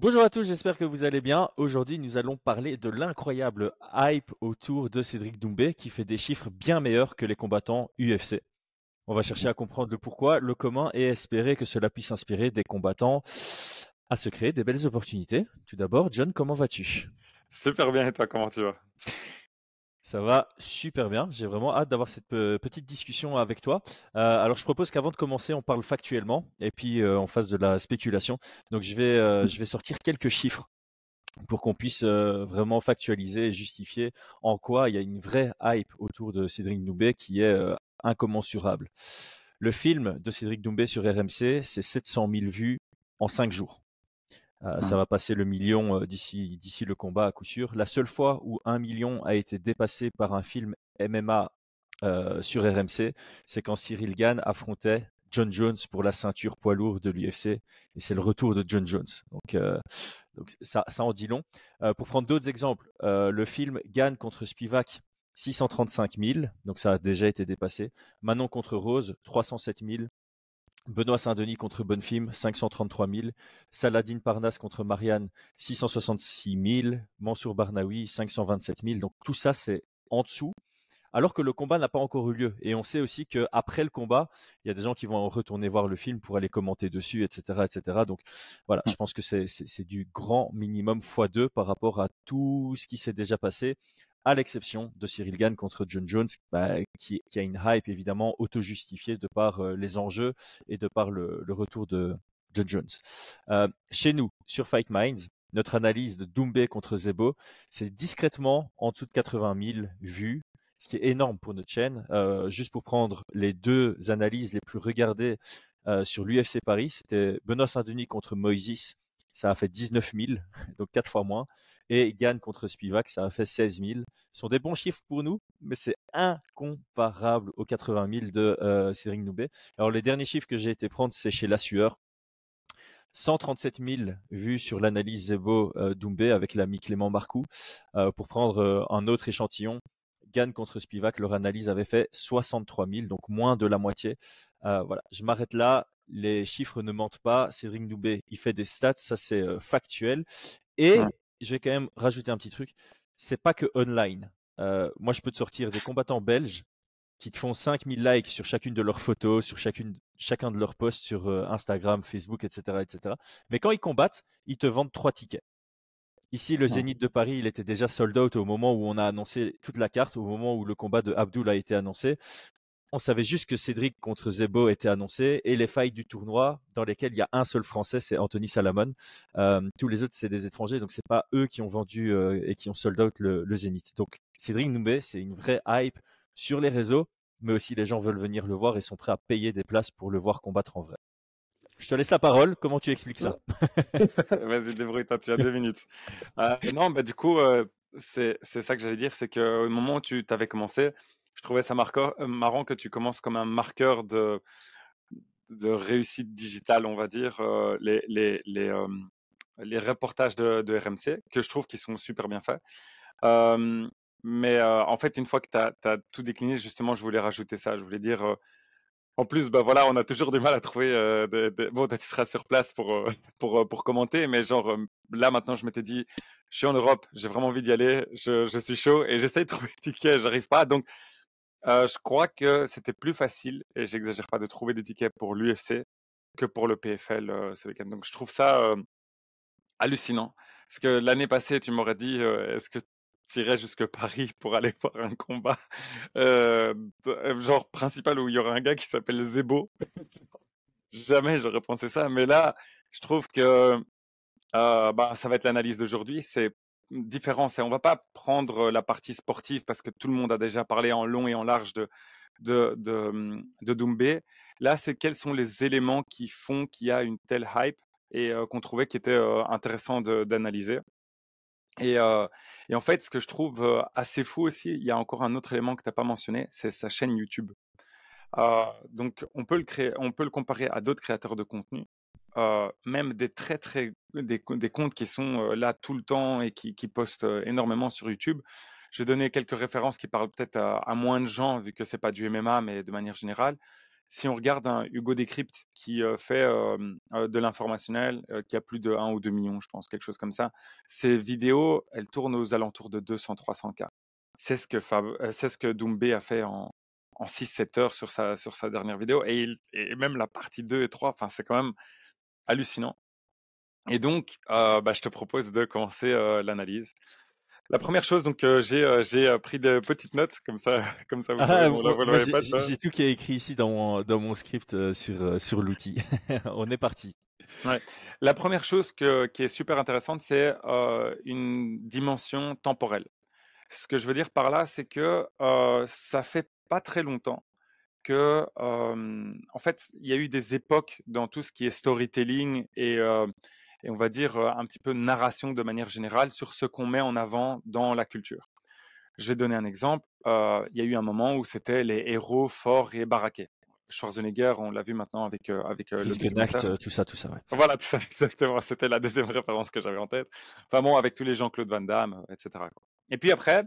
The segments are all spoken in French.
Bonjour à tous, j'espère que vous allez bien. Aujourd'hui, nous allons parler de l'incroyable hype autour de Cédric Doumbé qui fait des chiffres bien meilleurs que les combattants UFC. On va chercher à comprendre le pourquoi, le comment et espérer que cela puisse inspirer des combattants à se créer des belles opportunités. Tout d'abord, John, comment vas-tu? Super bien et toi, comment tu vas? Ça va super bien. J'ai vraiment hâte d'avoir cette petite discussion avec toi. Euh, alors, je propose qu'avant de commencer, on parle factuellement et puis euh, on fasse de la spéculation. Donc, je vais, euh, je vais sortir quelques chiffres pour qu'on puisse vraiment factualiser et justifier en quoi il y a une vraie hype autour de Cédric Doumbé qui est incommensurable. Le film de Cédric Doumbé sur RMC, c'est 700 000 vues en 5 jours. Euh, ça va passer le million euh, d'ici d'ici le combat à coup sûr. La seule fois où un million a été dépassé par un film MMA euh, sur RMC, c'est quand Cyril Gann affrontait John Jones pour la ceinture poids lourd de l'UFC et c'est le retour de John Jones. Donc, donc ça, ça en dit long. pour prendre d'autres exemples, le film Gann contre Spivak, 635 000, donc ça a déjà été dépassé. Manon contre Rose, 307 000. Benoît Saint-Denis contre Bonnefim, 533 000. Saladin Parnas contre Marianne, 666 000. Mansour Barnaoui, 527 000. Donc tout ça, c'est en dessous. Alors que le combat n'a pas encore eu lieu. Et on sait aussi qu'après le combat, il y a des gens qui vont retourner voir le film pour aller commenter dessus, etc. etc. Donc voilà, je pense que c'est du grand minimum x2 par rapport à tout ce qui s'est déjà passé à l'exception de Cyril Gann contre John Jones, bah, qui, a une hype évidemment auto-justifiée de par euh, les enjeux et de par le, retour de John Jones. Euh, chez nous, sur Fight Minds, notre analyse de Doumbé contre Zebo, c'est discrètement en dessous de 80 000 vues, ce qui est énorme pour notre chaîne. Euh, juste pour prendre les deux analyses les plus regardées sur l'UFC Paris, c'était Benoît Saint-Denis contre Moïse, ça a fait 19 000, donc quatre fois moins et Gann contre Spivak, ça a fait 16 000. Ce sont des bons chiffres pour nous, mais c'est incomparable aux 80 000 de euh, Cédric Noubé. Alors les derniers chiffres que j'ai été prendre, c'est chez La Sueur. 137 000 vues sur l'analyse Zebo euh, Doumbé avec l'ami Clément Marcoux. Euh, pour prendre euh, un autre échantillon, Gann contre Spivak, leur analyse avait fait 63 000, donc moins de la moitié. voilà, je m'arrête là. Les chiffres ne mentent pas. Cédric Doumbé, il fait des stats, ça c'est factuel. Et je vais quand même rajouter un petit truc. C'est pas que online. Euh, moi, je peux te sortir des combattants belges qui te font 5000 likes sur chacune de leurs photos, sur chacune, chacun de leurs posts sur euh, Instagram, Facebook, etc., etc. Mais quand ils combattent, ils te vendent trois tickets. Ici, le Zénith de Paris, il était déjà sold out au moment où on a annoncé toute la carte, au moment où le combat de Abdul a été annoncé on savait juste que Cédric contre Zebo était annoncé et les failles du tournoi dans lesquelles il y a un seul Français, c'est Anthony Salamon. Euh, tous les autres, c'est des étrangers, donc c'est pas eux qui ont vendu euh, et qui ont sold out le, Zénith. Donc Cédric Noumbé, c'est une vraie hype sur les réseaux, mais aussi les gens veulent venir le voir et sont prêts à payer des places pour le voir combattre en vrai. Je te laisse la parole. Comment tu expliques ça? Vas-y, débrouille-toi. Tu as deux minutes. Euh, non, bah du coup, c'est ça que j'allais dire, c'est qu'au moment où tu t'avais commencé, je trouvais ça euh, marrant que tu commences comme un marqueur de, réussite digitale, on va dire, euh, les, reportages de, RMC, que je trouve qu'ils sont super bien faits. mais en fait, une fois que tu as, tout décliné, justement, je voulais rajouter ça. Je voulais dire, en plus, bah voilà, on a toujours du mal à trouver. Bon, tu seras sur place pour, pour, pour commenter, mais genre, là maintenant, je m'étais dit, je suis en Europe, j'ai vraiment envie d'y aller, je, je suis chaud et j'essaye de trouver des tickets, j'arrive pas. Donc, je crois que c'était plus facile, et j'exagère pas, de trouver des tickets pour l'UFC que pour le PFL ce week-end. Donc je trouve ça hallucinant. Parce que l'année passée, tu m'aurais dit, est-ce que tu irais jusque Paris pour aller voir un combat? Genre principal où il y aura un gars qui s'appelle Zebo Jamais j'aurais pensé ça. Mais là, je trouve que bah, ça va être l'analyse d'aujourd'hui. C'est différent. C'est on va pas prendre la partie sportive parce que tout le monde a déjà parlé en long et en large de de, de, mmh, de Doumbé. Là, c'est quels sont les éléments qui font qu'il y a une telle hype et qu'on trouvait qui était intéressant d'analyser. Et, et, en fait, ce que je trouve assez fou aussi, il y a encore un autre élément que tu n'as pas mentionné, c'est sa chaîne YouTube. donc, on peut le créer, on peut le comparer à d'autres créateurs de contenu même des très très des, des, comptes qui sont là tout le temps et qui, postent énormément sur YouTube. Je vais donner quelques références qui parlent peut-être à, moins de gens vu que c'est pas du MMA mais de manière générale. si on regarde un Hugo Décrypte qui fait de l'informationnel, qui a plus de 1 ou 2 millions, je pense, quelque chose comme ça, ses vidéos, elles tournent aux alentours de 200-300 k. C'est ce que c'est ce que Doumbé a fait en, en 6-7 heures sur sa, sur sa dernière vidéo. Et, il, et même la partie 2 et 3, enfin, c'est quand même hallucinant. Et donc, bah, je te propose de commencer l'analyse. La première chose, donc j'ai j'ai pris de petites notes comme ça, comme ça vous ah, J'ai tout qui est écrit ici dans mon, dans mon script sur sur l'outil. On est parti. Ouais. La première chose que, qui est super intéressante, c'est une dimension temporelle. Ce que je veux dire par là, c'est que ça fait pas très longtemps que, en fait, il y a eu des époques dans tout ce qui est storytelling et et on va dire un petit peu narration de manière générale sur ce qu'on met en avant dans la culture. Je vais donner un exemple. il y a eu un moment où c'était les héros forts et baraqués. Schwarzenegger, on l'a vu maintenant avec avec le tout ça, tout ça. Ouais. Voilà, tout ça, exactement. C'était la deuxième référence que j'avais en tête. Enfin bon, avec tous les Jean-Claude Van Damme, etc. Et puis après,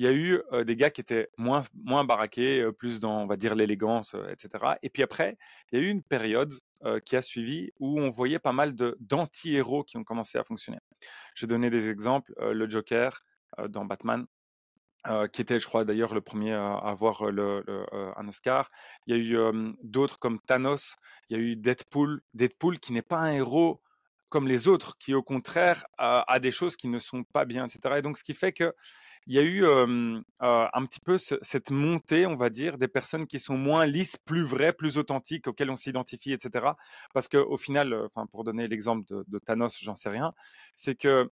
il y a eu des gars qui étaient moins, moins baraqués, plus dans, on va dire, l'élégance, etc. Et puis après, il y a eu une période qui a suivi où on voyait pas mal d'anti-héros qui ont commencé à fonctionner. Je vais donner des exemples. le Joker dans Batman, qui était, je crois, d'ailleurs le premier à avoir le, un Oscar. Il y a eu d'autres comme Thanos. Il y a eu Deadpool. Deadpool qui n'est pas un héros comme les autres, qui au contraire a, des choses qui ne sont pas bien, etc. Et donc, ce qui fait que il y a eu un petit peu cette montée, on va dire, des personnes qui sont moins lisses, plus vraies, plus authentiques, auxquelles on s'identifie, etc. Parce qu'au final, pour donner l'exemple de, Thanos, j'en sais rien, c'est que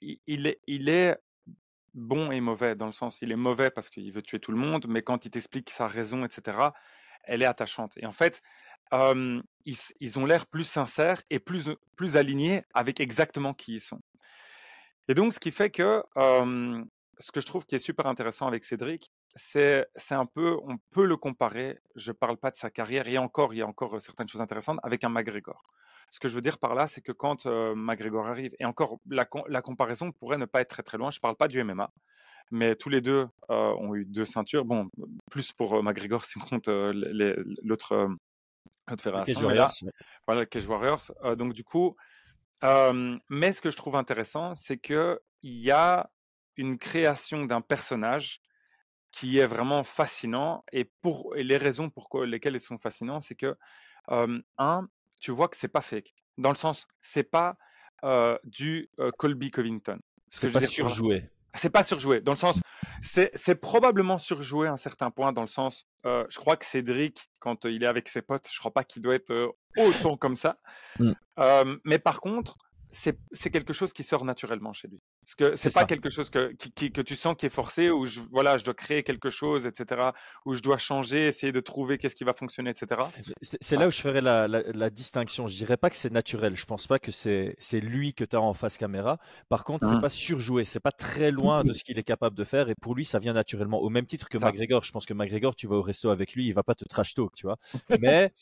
il, est, bon et mauvais, dans le sens, il est mauvais parce qu'il veut tuer tout le monde, mais quand il t'explique sa raison, etc., elle est attachante. Et en fait, ils, ont l'air plus sincères et plus alignés avec exactement qui ils sont. Et donc, ce qui fait que ce que je trouve qui est super intéressant avec Cédric, c'est un peu, on peut le comparer, je ne parle pas de sa carrière, et encore, il y a encore certaines choses intéressantes, avec un McGregor. Ce que je veux dire par là, c'est que quand McGregor arrive, et encore, la, la, comparaison pourrait ne pas être très très loin, je ne parle pas du MMA, mais tous les deux ont eu deux ceintures. Bon, plus pour McGregor si on compte l'autre fédération. Voilà, Cage Warriors. donc du coup, mais ce que je trouve intéressant, c'est qu'il y a une création d'un personnage qui est vraiment fascinant. Et, pour, les raisons pour lesquelles ils sont fascinants, c'est que, un, tu vois que c'est pas fake. Dans le sens, c'est pas du Colby Covington. C'est pas surjoué. C'est pas surjoué. Dans le sens, c'est probablement surjoué à un certain point. Dans le sens, je crois que Cédric, quand il est avec ses potes, je crois pas qu'il doit être autant comme ça. Mmh. mais par contre, c'est quelque chose qui sort naturellement chez lui. Parce que c'est pas quelque chose que, que tu sens qui est forcé, où je, voilà, je dois créer quelque chose, etc., où je dois changer, essayer de trouver qu'est-ce qui va fonctionner, etc. C'est là où je ferais la, la, distinction. Je dirais pas que c'est naturel. Je pense pas que c'est lui que tu as en face caméra. Par contre, c'est mmh. pas surjoué. C'est pas très loin de ce qu'il est capable de faire. Et pour lui, ça vient naturellement. Au même titre que McGregor. Je pense que McGregor, tu vas au resto avec lui, il va pas te trash talk, tu vois. Mais,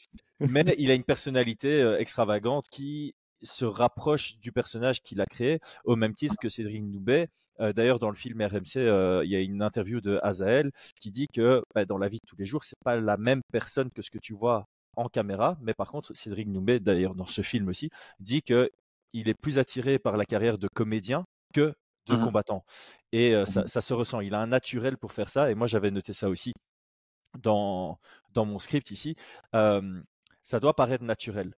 mais il a une personnalité euh, extravagante qui se rapproche du personnage qu'il a créé, au même titre que Cédric Noubet. Euh, d'ailleurs, dans le film RMC, euh, il y a une interview de Azael qui dit que bah, dans la vie de tous les jours, c'est pas la même personne que ce que tu vois en caméra, mais par contre, Cédric Noubet, d'ailleurs dans ce film aussi, dit que il est plus attiré par la carrière de comédien que de mmh combattant. Et euh, ça, ça, se ressent. Il a un naturel pour faire ça. Et moi, j'avais noté ça aussi dans, dans mon script ici. ça doit paraître naturel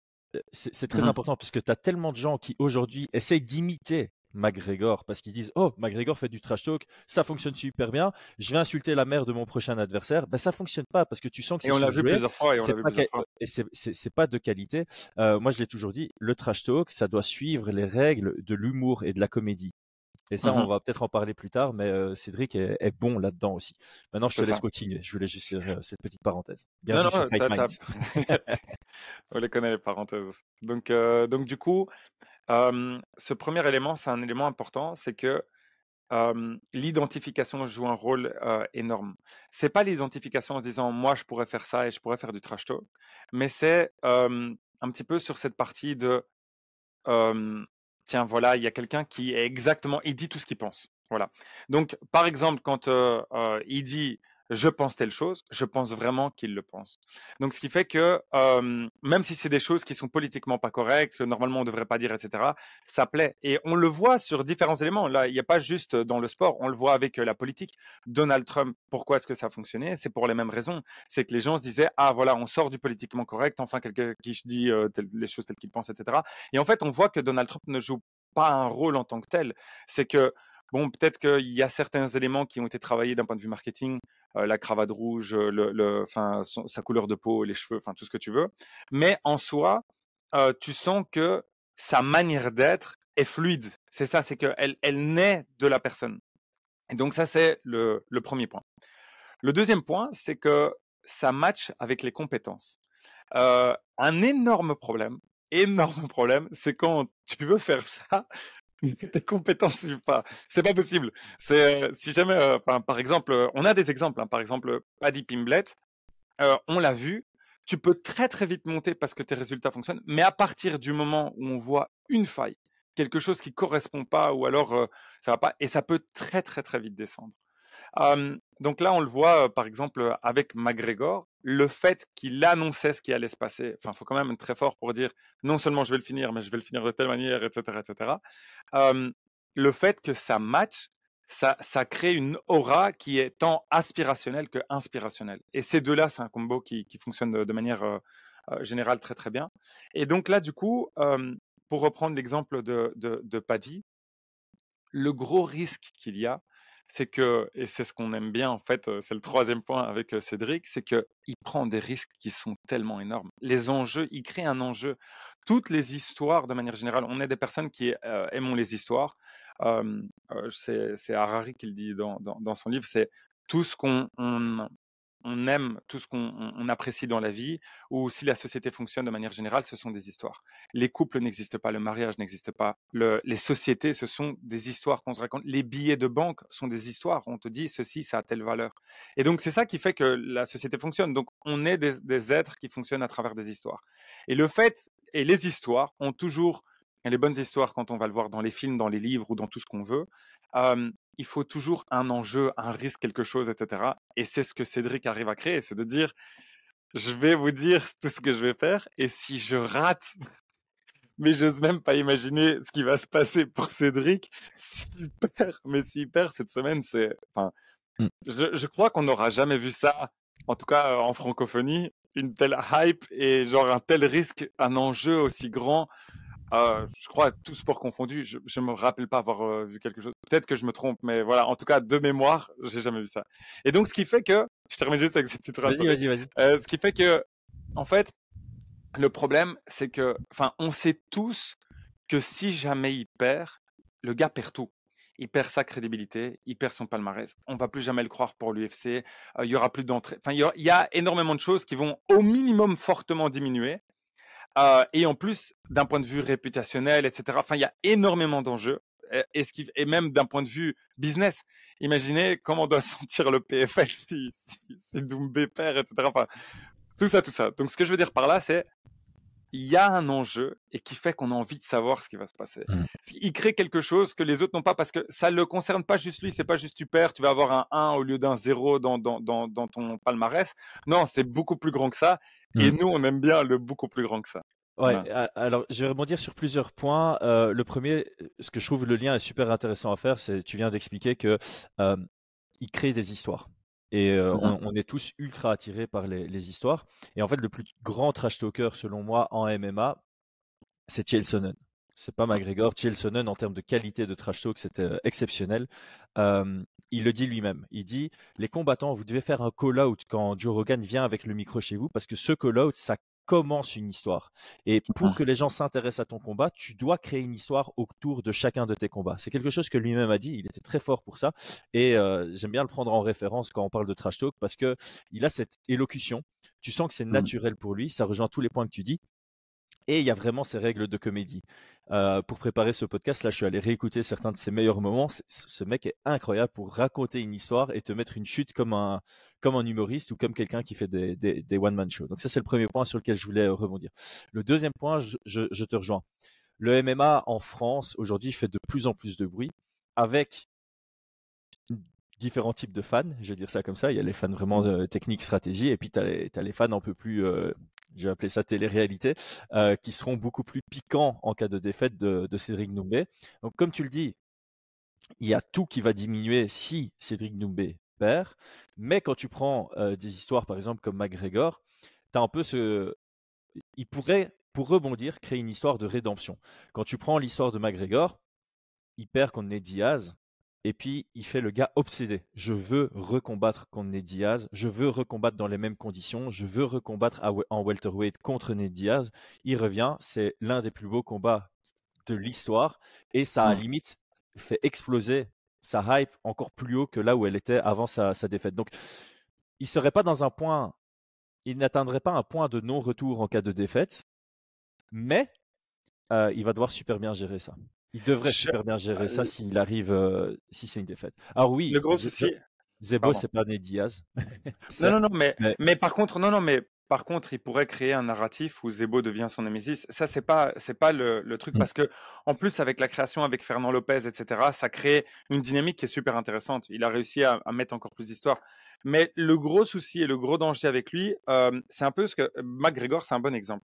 c'est très mmh important parce que tu as tellement de gens qui aujourd'hui essayent d'imiter McGregor parce qu'ils disent Oh, McGregor fait du trash talk, ça fonctionne super bien, je vais insulter la mère de mon prochain adversaire. Ben, ça fonctionne pas parce que tu sens que c'est. Et on l'a vu plusieurs fois et on l'a vu plusieurs fois. Et c'est pas de qualité. Euh, moi, je l'ai toujours dit le trash talk, ça doit suivre les règles de l'humour et de la comédie. Et ça, on mmh va peut-être en parler plus tard, mais euh, Cédric est, bon là-dedans aussi. Maintenant, je te laisse continuer. Je voulais juste euh, cette petite parenthèse. Bienvenue non, non, on les connaît les parenthèses. Donc, euh, donc du coup, ce premier élément, c'est un élément important, c'est que l'identification joue un rôle énorme. C'est pas l'identification en se disant moi je pourrais faire ça et je pourrais faire du trash talk, mais c'est un petit peu sur cette partie de tiens, voilà, il y a quelqu'un qui est exactement, il dit tout ce qu'il pense. Voilà. Donc, par exemple, quand il dit je pense telle chose, je pense vraiment qu'il le pense. Donc, ce qui fait que même si c'est des choses qui sont politiquement pas correctes, que normalement on devrait pas dire, etc., ça plaît. Et on le voit sur différents éléments. Là, il n'y a pas juste dans le sport, on le voit avec la politique. Donald Trump, pourquoi est-ce que ça a fonctionné? C'est pour les mêmes raisons. C'est que les gens se disaient, ah voilà, on sort du politiquement correct, enfin quelqu'un qui dit les choses telles qu'il pense, etc. Et en fait, on voit que Donald Trump ne joue pas un rôle en tant que tel. C'est que Bon, peut-être qu'il y a certains éléments qui ont été travaillés d'un point de vue marketing, la cravate rouge, le, sa couleur de peau, les cheveux, enfin tout ce que tu veux. Mais en soi, tu sens que sa manière d'être est fluide. C'est ça, c'est qu'elle elle naît de la personne. Et donc ça, c'est le, le premier point. Le deuxième point, c'est que ça match avec les compétences. un énorme problème, énorme problème, c'est quand tu veux faire ça, tes compétences pas. C'est pas possible. C'est euh, si jamais, euh, par exemple, euh, on a des exemples. Hein, par exemple, Paddy Pimblet, on l'a vu. Tu peux très très vite monter parce que tes résultats fonctionnent, mais à partir du moment où on voit une faille, quelque chose qui correspond pas, ou alors ça va pas, et ça peut très très très vite descendre donc là, on le voit, par exemple, avec McGregor, le fait qu'il annonçait ce qui allait se passer. Enfin, il faut quand même être très fort pour dire non seulement je vais le finir, mais je vais le finir de telle manière, etc., etc. le fait que ça match, ça, crée une aura qui est tant aspirationnelle que inspirationnelle. Et ces deux-là, c'est un combo qui, fonctionne de, manière générale très très bien. Et donc là, du coup, pour reprendre l'exemple de Paddy, le gros risque qu'il y a, c'est que, et c'est ce qu'on aime bien en fait, c'est le troisième point avec Cédric, c'est qu'il prend des risques qui sont tellement énormes. Les enjeux, il crée un enjeu. Toutes les histoires, de manière générale, on est des personnes qui aimons les histoires. c'est Harari qui le dit dans, dans son livre, c'est tout ce qu'on on aime tout ce qu'on apprécie dans la vie, ou si la société fonctionne de manière générale, ce sont des histoires. Les couples n'existent pas, le mariage n'existe pas, les sociétés, ce sont des histoires qu'on se raconte. Les billets de banque sont des histoires. On te dit ceci, ça a telle valeur. Et donc c'est ça qui fait que la société fonctionne. Donc on est des, êtres qui fonctionnent à travers des histoires. Et le fait et les histoires ont toujours les bonnes histoires quand on va le voir dans les films, dans les livres ou dans tout ce qu'on veut il faut toujours un enjeu, un risque, quelque chose, etc. Et c'est ce que Cédric arrive à créer, c'est de dire, je vais vous dire tout ce que je vais faire, et si je rate, mais j'ose même pas imaginer ce qui va se passer pour Cédric, super, mais s'il perd cette semaine, c'est, enfin, mmh. je, je, crois qu'on n'aura jamais vu ça, en tout cas en francophonie, une telle hype et genre un tel risque, un enjeu aussi grand euh, je crois tout sport confondu, je, ne me rappelle pas avoir euh, vu quelque chose. Peut-être que je me trompe, mais voilà, en tout cas de mémoire, j'ai jamais vu ça. Et donc ce qui fait que, je termine juste avec cette petite Vas-y, vas-y, vas-y. Euh, ce qui fait que, en fait, le problème, c'est que, enfin, on sait tous que si jamais il perd, le gars perd tout. Il perd sa crédibilité, il perd son palmarès. On va plus jamais le croire pour l'UFC. il y aura plus d'entrée. Enfin, il y, a énormément de choses qui vont au minimum fortement diminuer et en plus, d'un point de vue réputationnel, etc., enfin, il y a énormément d'enjeux. Et, ce et même d'un point de vue business, imaginez comment doit sentir le PFL si, si, si Doumbé perd, etc. Enfin, tout ça, tout ça. Donc, ce que je veux dire par là, c'est il y a un enjeu et qui fait qu'on a envie de savoir ce qui va se passer. Mmh. Il crée quelque chose que les autres n'ont pas parce que ça ne le concerne pas juste lui. C'est pas juste tu perds, tu vas avoir un 1 au lieu d'un 0 dans, dans, dans, dans, ton palmarès. Non, c'est beaucoup plus grand que ça. Et mmh. nous, on aime bien le beaucoup plus grand que ça. Ouais, alors je vais rebondir sur plusieurs points. Euh, le premier, ce que je trouve le lien est super intéressant à faire, c'est tu viens d'expliquer que euh, il crée des histoires. Et euh, mmh on, est tous ultra attirés par les, histoires. Et en fait, le plus grand trash talker, selon moi, en MMA, c'est Chael Sonnen. C'est pas McGregor. Chael Sonnen, en termes de qualité de trash talk, c'était exceptionnel. il le dit lui-même. Il dit les combattants, vous devez faire un call-out quand Joe Rogan vient avec le micro chez vous, parce que ce call-out, ça commence une histoire. Et pour que les gens s'intéressent à ton combat, tu dois créer une histoire autour de chacun de tes combats. C'est quelque chose que lui-même a dit. Il était très fort pour ça. Et euh, j'aime bien le prendre en référence quand on parle de trash talk parce que il a cette élocution. Tu sens que c'est mmh. naturel pour lui. Ça rejoint tous les points que tu dis. Et il y a vraiment ces règles de comédie. Euh, pour préparer ce podcast, là, je suis allé réécouter certains de ses meilleurs moments. Ce mec est incroyable pour raconter une histoire et te mettre une chute comme un, comme un humoriste ou comme quelqu'un qui fait des, one-man shows. Donc ça, c'est le premier point sur lequel je voulais rebondir. Le deuxième point, je, te rejoins. Le MMA en France, aujourd'hui, fait de plus en plus de bruit avec différents types de fans, je vais dire ça comme ça. Il y a les fans vraiment de technique, stratégie, et puis tu as, les fans un peu plus, euh, j'ai appelé ça télé-réalité, euh, qui seront beaucoup plus piquants en cas de défaite de, Cédric Noumbé. Donc, comme tu le dis, il y a tout qui va diminuer si Cédric Noumbé perd. Mais quand tu prends euh, des histoires, par exemple, comme McGregor, tu as un peu ce. Il pourrait, pour rebondir, créer une histoire de rédemption. Quand tu prends l'histoire de McGregor, il perd contre Ned Diaz. Et puis, il fait le gars obsédé. Je veux recombattre contre Ned Diaz. Je veux recombattre dans les mêmes conditions. Je veux recombattre en welterweight contre Ned Diaz. Il revient. C'est l'un des plus beaux combats de l'histoire. Et ça, à limite, fait exploser sa hype encore plus haut que là où elle était avant sa, défaite. Donc, il serait pas dans un point, il n'atteindrait pas un point de non-retour en cas de défaite, mais euh, il va devoir super bien gérer ça. Il devrait super bien gérer ça s'il arrive, euh, si c'est une défaite. Alors oui, le gros souci, Zebo, c'est pas Ned Diaz. non, non, non, mais, mais, par contre, non, non, mais par contre, il pourrait créer un narratif où Zebo devient son némésis. Ça, c'est pas, c'est pas le, truc mmh. parce que, en plus, avec la création avec Fernand Lopez, etc., ça crée une dynamique qui est super intéressante. Il a réussi à, mettre encore plus d'histoire. Mais le gros souci et le gros danger avec lui, euh, c'est un peu ce que McGregor, c'est un bon exemple.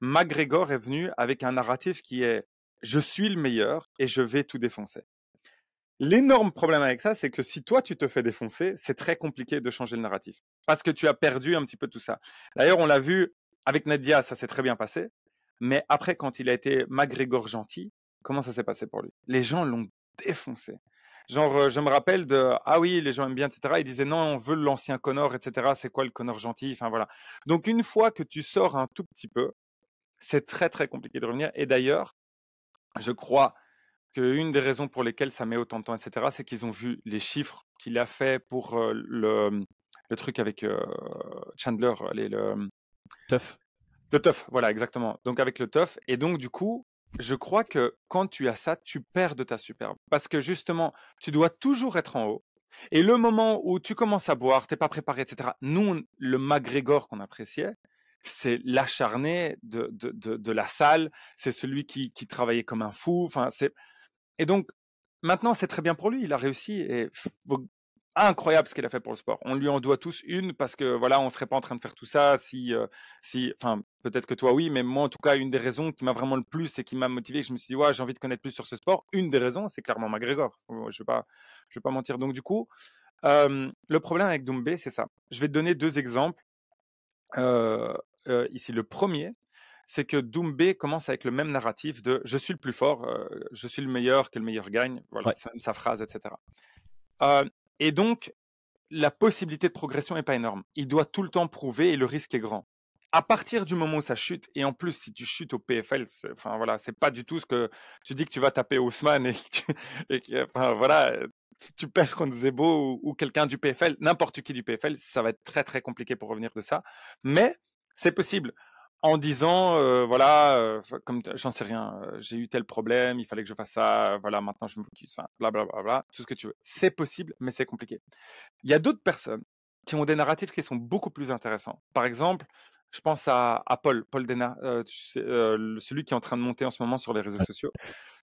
McGregor est venu avec un narratif qui est je suis le meilleur et je vais tout défoncer. L'énorme problème avec ça, c'est que si toi tu te fais défoncer, c'est très compliqué de changer le narratif parce que tu as perdu un petit peu tout ça. D'ailleurs, on l'a vu avec Nadia, ça s'est très bien passé, mais après, quand il a été McGregor gentil, comment ça s'est passé pour lui? Les gens l'ont défoncé. Genre, euh, je me rappelle de ah oui, les gens aiment bien, etc. Ils disaient non, on veut l'ancien Connor, etc. C'est quoi le Connor gentil? Enfin voilà. Donc une fois que tu sors un tout petit peu, c'est très très compliqué de revenir. Et d'ailleurs, je crois qu'une des raisons pour lesquelles ça met autant de temps, etc., c'est qu'ils ont vu les chiffres qu'il a fait pour le, le, truc avec Chandler, les, le Tough. Le Tough, voilà, exactement. Donc avec le Tough. Et donc, du coup, je crois que quand tu as ça, tu perds de ta superbe. Parce que justement, tu dois toujours être en haut. Et le moment où tu commences à boire, t'es pas préparé, etc. Nous, le McGregor qu'on appréciait, c'est l'acharné de, de, de, la salle, c'est celui qui, qui, travaillait comme un fou. Enfin, c'est et donc maintenant c'est très bien pour lui, il a réussi et incroyable ce qu'il a fait pour le sport. On lui en doit tous une parce que voilà, on serait pas en train de faire tout ça si, si, enfin peut-être que toi oui, mais moi en tout cas une des raisons qui m'a vraiment le plus et qui m'a motivé, que je me suis dit ouais j'ai envie de connaître plus sur ce sport. Une des raisons, c'est clairement McGregor. Je vais pas, je vais pas mentir. Donc du coup, le problème avec Doumbé, c'est ça. Je vais te donner deux exemples. ici, le premier, c'est que Doumbé commence avec le même narratif de je suis le plus fort, je suis le meilleur, que le meilleur gagne. Voilà, c'est sa phrase, etc. et donc, la possibilité de progression n'est pas énorme. Il doit tout le temps prouver et le risque est grand. À partir du moment où ça chute, et en plus, si tu chutes au PFL, enfin voilà, c'est pas du tout ce que tu dis que tu vas taper Ousmane et, que enfin voilà, si tu perds contre Zebo ou, quelqu'un du PFL, n'importe qui du PFL, ça va être très très compliqué pour revenir de ça. Mais c'est possible en disant euh, voilà euh, comme j'en sais rien euh, j'ai eu tel problème il fallait que je fasse ça voilà maintenant je me focus enfin blablabla tout ce que tu veux. C'est possible mais c'est compliqué. Il y a d'autres personnes qui ont des narratifs qui sont beaucoup plus intéressants. Par exemple je pense à, Paul Paul Dena celui qui est en train de monter en ce moment sur les réseaux sociaux.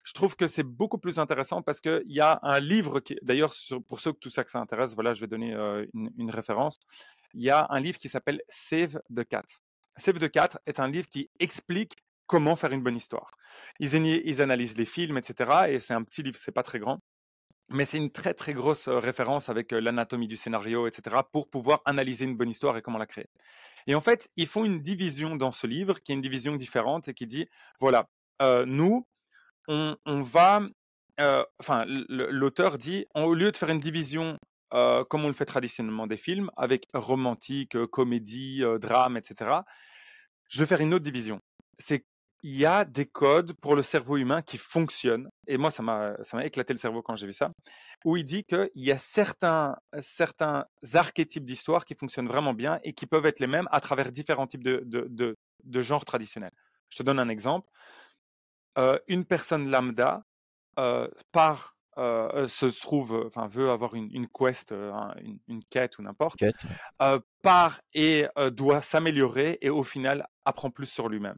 Je trouve que c'est beaucoup plus intéressant parce qu'il y a un livre qui d'ailleurs pour ceux que tout ça que ça intéresse voilà je vais donner une, une référence. Il y a un livre qui s'appelle Save the Cat Save the 4 est un livre qui explique comment faire une bonne histoire. Ils, analysent les films, etc. Et c'est un petit livre, c'est pas très grand. Mais c'est une très très grosse référence avec l'anatomie du scénario, etc., pour pouvoir analyser une bonne histoire et comment la créer. Et en fait, ils font une division dans ce livre qui est une division différente et qui dit, voilà, nous, on, va, enfin, l'auteur dit, au lieu de faire une division comme on le fait traditionnellement des films, avec romantique, comédie, drame, etc. Je vais faire une autre division. C'est il y a des codes pour le cerveau humain qui fonctionnent. Et moi, ça m'a, éclaté le cerveau quand j'ai vu ça. Où il dit qu'il y a certains, certains archétypes d'histoire qui fonctionnent vraiment bien et qui peuvent être les mêmes à travers différents types de, de, de, genres traditionnels. Je te donne un exemple. une personne lambda part euh, se trouve, enfin veut avoir une, une quest, une, une, quête ou n'importe, part et doit s'améliorer et au final apprend plus sur lui-même.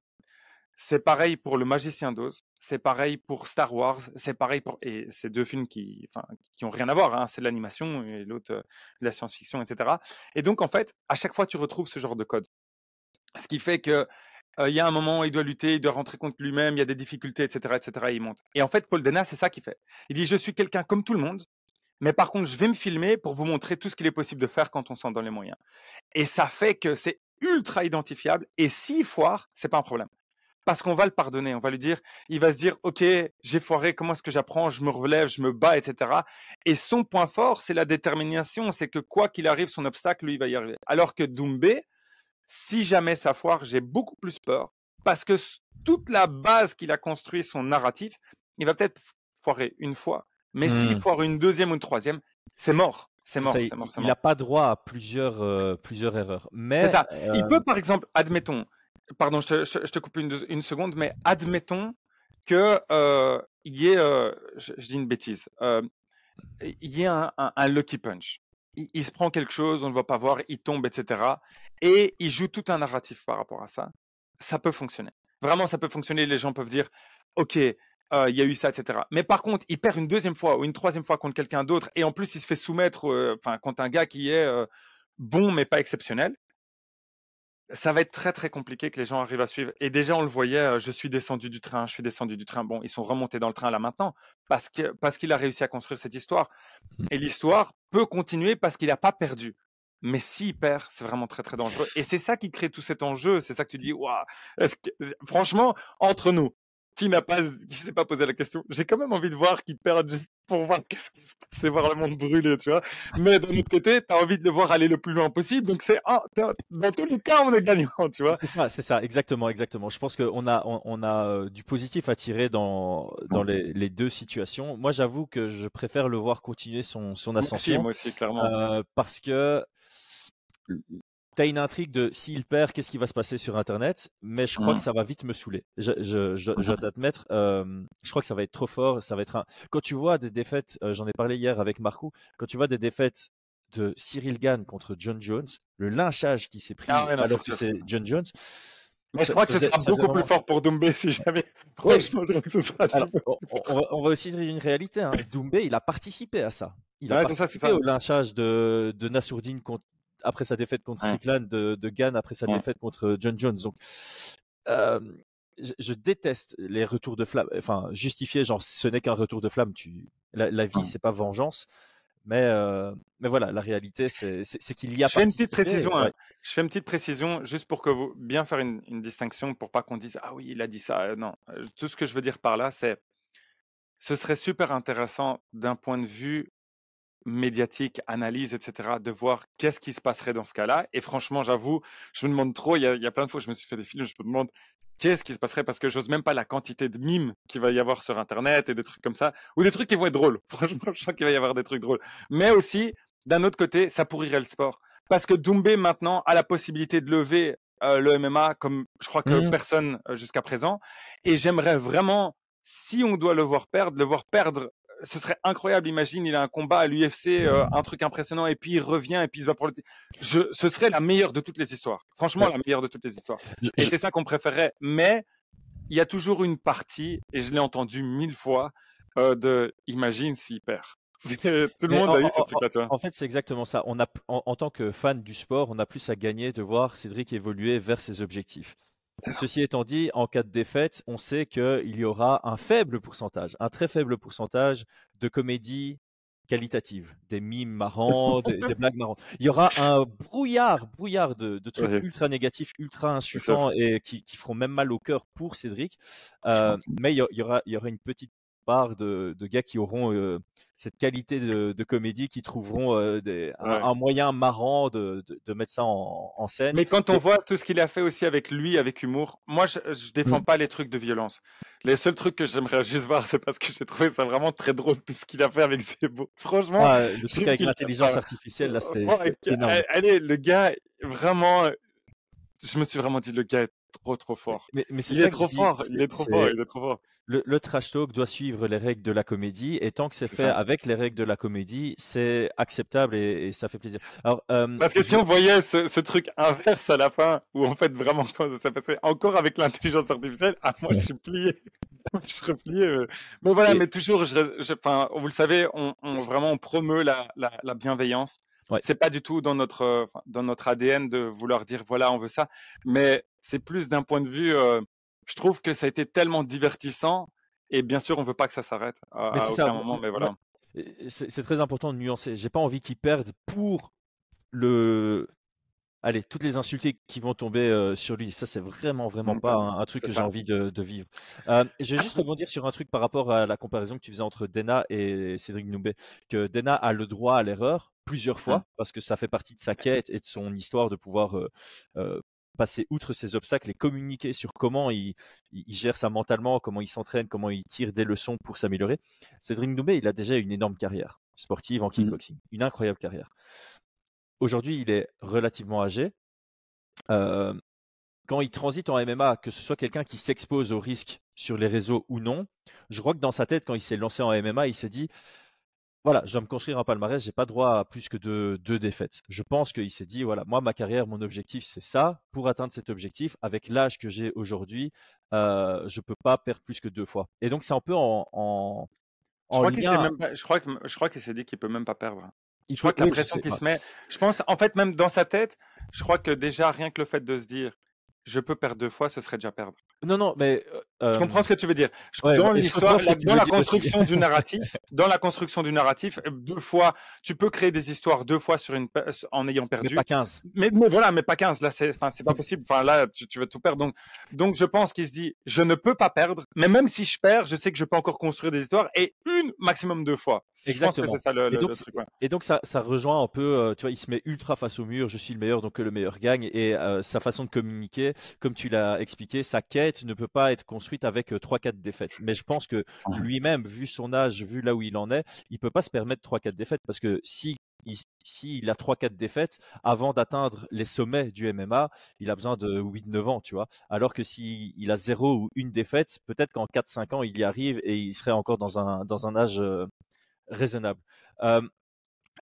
C'est pareil pour Le Magicien d'Oz, c'est pareil pour Star Wars, c'est pareil pour et ces deux films qui, enfin, qui ont rien à voir. Hein, c'est de l'animation et l'autre de la science-fiction, etc. Et donc en fait, à chaque fois, tu retrouves ce genre de code. Ce qui fait que il y a un moment, il doit lutter, il doit rentrer contre lui-même, il y a des difficultés, etc., etc. Et il monte. Et en fait, Paul Dena, c'est ça qu'il fait. Il dit, je suis quelqu'un comme tout le monde, mais par contre, je vais me filmer pour vous montrer tout ce qu'il est possible de faire quand on s'en donne les moyens. Et ça fait que c'est ultra identifiable. Et s'il foire, c'est pas un problème. Parce qu'on va le pardonner. On va lui dire, il va se dire, OK, j'ai foiré, comment est-ce que j'apprends? Je me relève, je me bats, etc. Et son point fort, c'est la détermination. C'est que quoi qu'il arrive, son obstacle, lui, il va y arriver. Alors que Doumbé, si jamais ça foire, j'ai beaucoup plus peur parce que toute la base qu'il a construit, son narratif, il va peut-être foirer une fois, mais s'il mmh. foire une deuxième ou une troisième, c'est mort. C'est mort, Il n'a pas droit à plusieurs, euh, plusieurs erreurs. Mais ça. Il euh peut, par exemple, admettons, pardon, je te, coupe une, seconde, mais admettons que euh, y ait, je, dis une bêtise, il y ait un lucky punch il, se prend quelque chose, on ne va pas voir, il tombe, etc. Et il joue tout un narratif par rapport à ça. Ça peut fonctionner. Vraiment, ça peut fonctionner. Les gens peuvent dire, OK, euh, il y a eu ça, etc. Mais par contre, il perd une deuxième fois ou une troisième fois contre quelqu'un d'autre, et en plus, il se fait soumettre, euh, contre un gars qui est euh, bon mais pas exceptionnel ça va être très très compliqué que les gens arrivent à suivre. Et déjà, on le voyait, je suis descendu du train, je suis descendu du train. Bon, ils sont remontés dans le train là maintenant parce que parce qu'il a réussi à construire cette histoire. Mmh. Et l'histoire peut continuer parce qu'il n'a pas perdu. Mais s'il perd, c'est vraiment très très dangereux. Et c'est ça qui crée tout cet enjeu. C'est ça que tu dis, waouh. Franchement, entre nous, qui n'a pas, qui s'est pas posé la question. J'ai quand même envie de voir qu'il perd juste pour voir qu'est-ce qui se passe, c'est voir le monde brûler, tu vois. Mais d'un autre côté, tu as envie de le voir aller le plus loin possible. Donc c'est, dans tous les cas, on est gagnant, tu vois. C'est ça, c'est ça, exactement, exactement. Je pense qu'on a, on, a euh, du positif à tirer dans, dans les, les deux situations. Moi, j'avoue que je préfère le voir continuer son, son ascension. Moi aussi, clairement. Euh, parce que tu as une intrigue de s'il perd, qu'est-ce qui va se passer sur Internet, mais je crois que mmh. ça va vite me saouler. Je, je, je, je dois t'admettre, je crois que ça va être trop fort. Ça va être un... Quand tu vois des défaites, j'en ai parlé hier avec Marco, quand tu vois des défaites de Cyril Gann contre John Jones, le lynchage qui s'est pris ah alors que c'est John Jones. Mais je crois que ce sera beaucoup plus fort pour Doumbé si jamais. Franchement, je crois que ce sera on, va, aussi dire une réalité. Hein. Doumbé, il a participé à ça. Il a participé au lynchage de, de Nassourdine contre, après sa défaite contre ouais. de, de Gann après sa défaite contre John Jones. Donc, je, déteste les retours de flamme. Enfin, justifier, genre, ce n'est qu'un retour de flamme. Tu, la, vie, c'est pas vengeance. Mais, mais voilà, la réalité, c'est qu'il y a. Je fais une petite précision. Hein. Je fais une petite précision juste pour que vous bien faire une, une distinction pour pas qu'on dise ah oui, il a dit ça. non, tout ce que je veux dire par là, c'est ce serait super intéressant d'un point de vue médiatique, analyse, etc., de voir qu'est-ce qui se passerait dans ce cas-là. Et franchement, j'avoue, je me demande trop, il y, a, plein de fois, je me suis fait des films, je me demande qu'est-ce qui se passerait parce que j'ose même pas la quantité de mimes qu'il va y avoir sur Internet et des trucs comme ça, ou des trucs qui vont être drôles. Franchement, je sens qu'il va y avoir des trucs drôles. Mais aussi, d'un autre côté, ça pourrirait le sport. Parce que Doumbé, maintenant, a la possibilité de lever euh, le MMA comme je crois que mmh. personne euh, jusqu'à présent. Et j'aimerais vraiment, si on doit le voir perdre, le voir perdre ce serait incroyable. Imagine, il a un combat à l'UFC, euh, un truc impressionnant, et puis il revient et puis il se va pour le. Je, ce serait la meilleure de toutes les histoires. Franchement, la meilleure de toutes les histoires. Et c'est ça qu'on préférerait. Mais il y a toujours une partie, et je l'ai entendu mille fois, euh, de imagine s'il perd. Tout le monde a eu ce truc-là, En fait, c'est exactement ça. On a, en, tant que fan du sport, on a plus à gagner de voir Cédric évoluer vers ses objectifs. Ceci étant dit, en cas de défaite, on sait qu'il y aura un faible pourcentage, un très faible pourcentage de comédies qualitatives, des mimes marrants, des, blagues marrantes. Il y aura un brouillard, brouillard de, trucs ultra négatifs, ultra insultants et qui, feront même mal au cœur pour Cédric. Euh, mais il y, aura, il y aura une petite part de, gars qui auront euh, cette qualité de, comédie, qui trouveront euh, un, moyen marrant de, mettre ça en, scène. Mais quand on voit tout ce qu'il a fait aussi avec lui, avec humour, moi je, je défends mmh. pas les trucs de violence. Les seuls trucs que j'aimerais juste voir, c'est parce que j'ai trouvé ça vraiment très drôle tout ce qu'il a fait avec Zebo. Franchement, ah, le truc avec l'intelligence artificielle là, c'était énorme. Allez, le gars vraiment, je me suis vraiment dit le gars est trop, trop fort. Mais, mais c'est Il est trop fort, il est trop fort, il est trop fort. le, le trash talk doit suivre les règles de la comédie, et tant que c'est fait ça. avec les règles de la comédie, c'est acceptable et, et ça fait plaisir. Alors, euh, Parce que si on voyait ce, ce truc inverse à la fin, où en fait vraiment quand ça passait encore avec l'intelligence artificielle, ah moi je suis plié. je serais plié. Mais voilà, Et- mais toujours, je, je- enfin, vous le savez, on, on vraiment on promeut la, la, la bienveillance. Ouais. C'est pas du tout dans notre, dans notre ADN de vouloir dire voilà, on veut ça, mais c'est plus d'un point de vue. euh, je trouve que ça a été tellement divertissant, et bien sûr, on veut pas que ça s'arrête à, aucun ça, moment, mais voilà. C'est très important de nuancer. J'ai pas envie qu'ils perdent pour le. Allez, toutes les insultés qui vont tomber euh, sur lui. Ça, c'est vraiment, vraiment Mm, pas un, un truc que j'ai envie de, de vivre. Euh, je vais juste rebondir sur un truc par rapport à la comparaison que tu faisais entre Dena et Cédric Noumbé. Que Dena a le droit à l'erreur plusieurs fois Mm. parce que ça fait partie de sa quête et de son histoire de pouvoir euh, passer outre ces obstacles et communiquer sur comment il, il- il gère ça mentalement, comment il s'entraîne, comment il tire des leçons pour s'améliorer. Cédric Doumbé, il a déjà une énorme carrière sportive en kickboxing, une incroyable carrière. Aujourd'hui, il est relativement âgé. Euh, quand il transite en MMA, que ce soit quelqu'un qui s'expose au risque sur les réseaux ou non, je crois que dans sa tête, quand il s'est lancé en MMA, il s'est dit voilà, je dois me construire un palmarès, j'ai pas droit à plus que deux, deux défaites. Je pense qu'il s'est dit voilà, moi, ma carrière, mon objectif, c'est ça. Pour atteindre cet objectif, avec l'âge que j'ai aujourd'hui, euh, je peux pas perdre plus que deux fois. Et donc, c'est un peu en, en, Je crois qu'il s'est lien. même pas, je crois que, je crois qu'il s'est dit qu'il peut même pas perdre. il Je crois que la pression qu'il se met, je pense, en fait, même dans sa tête, je crois que déjà, rien que le fait de se dire, je peux perdre deux fois, ce serait déjà perdre. Non, non, mais euh, Je comprends ce que tu veux dire. Ouais, dans l'histoire, dans la construction du narratif, dans la construction du narratif, euh, deux fois, tu peux créer des histoires deux fois sur une, pe- en ayant mais perdu. pas 15. Mais, mais voilà, mais pas 15. Là, c'est, enfin, c'est pas possible. Enfin, là, tu, tu vas tout perdre. Donc, donc, je pense qu'il se dit, je ne peux pas perdre. Mais même si je perds, je sais que je peux encore construire des histoires et une maximum deux fois. Je pense Exactement. que c'est ça le, Et donc, le c'est- truc. ouais. Et donc ça, ça rejoint un peu, euh, tu vois, il se met ultra face au mur, je suis le meilleur, donc que le meilleur gagne. Et euh, sa façon de communiquer, comme tu l'as expliqué, sa quête ne peut pas être construite avec euh, 3-4 défaites. Mais je pense que lui-même, vu son âge, vu là où il en est, il peut pas se permettre 3-4 défaites parce que si il, si a 3-4 défaites, avant d'atteindre les sommets du MMA, il a besoin de 8-9 ans, tu vois. Alors que s'il il a 0 ou une défaite, peut-être qu'en 4-5 ans, il y arrive et il serait encore dans un, dans un âge euh, raisonnable. Euh,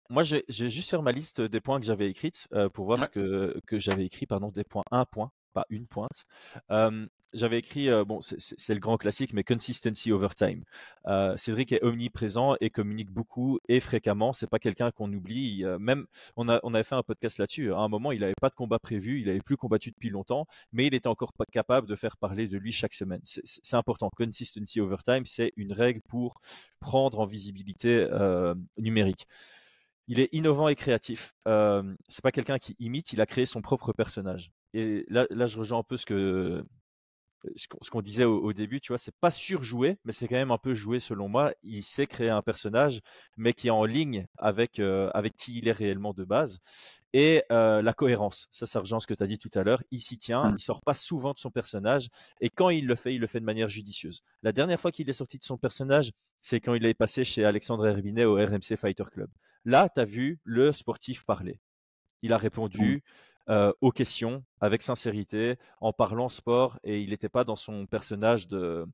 moi, je vais, je vais juste faire ma liste des points que j'avais écrites euh, pour voir Ouais. ce que, que j'avais écrit, pardon, des points, un point, pas une pointe. J'avais écrit, euh, bon, c'est- le grand classique, mais consistency over time. Euh, Cédric est omniprésent et communique beaucoup et fréquemment. C'est pas quelqu'un qu'on oublie. Euh, même, on, a, avait fait un podcast là-dessus. À un moment, il n'avait pas de combat prévu, il n'avait plus combattu depuis longtemps, mais il était encore pas capable de faire parler de lui chaque semaine. C'est- important. Consistency over time, c'est une règle pour prendre en visibilité euh, numérique. Il est innovant et créatif. Euh, c'est pas quelqu'un qui imite, il a créé son propre personnage. Et là je rejoins un peu ce que ce qu'on disait au, au début, tu vois, c'est pas surjoué, mais c'est quand même un peu joué selon moi. Il sait créer un personnage, mais qui est en ligne avec, euh, avec qui il est réellement de base. Et euh, la cohérence, ça, ça rejoint ce que tu as dit tout à l'heure. Il s'y tient, Mm. il sort pas souvent de son personnage, et quand il le fait, il le fait de manière judicieuse. La dernière fois qu'il est sorti de son personnage, c'est quand il est passé chez Alexandre Herbinet au RMC Fighter Club. Là, tu as vu le sportif parler. Il a répondu euh, aux questions avec sincérité, en parlant sport, et il n'était pas dans son personnage de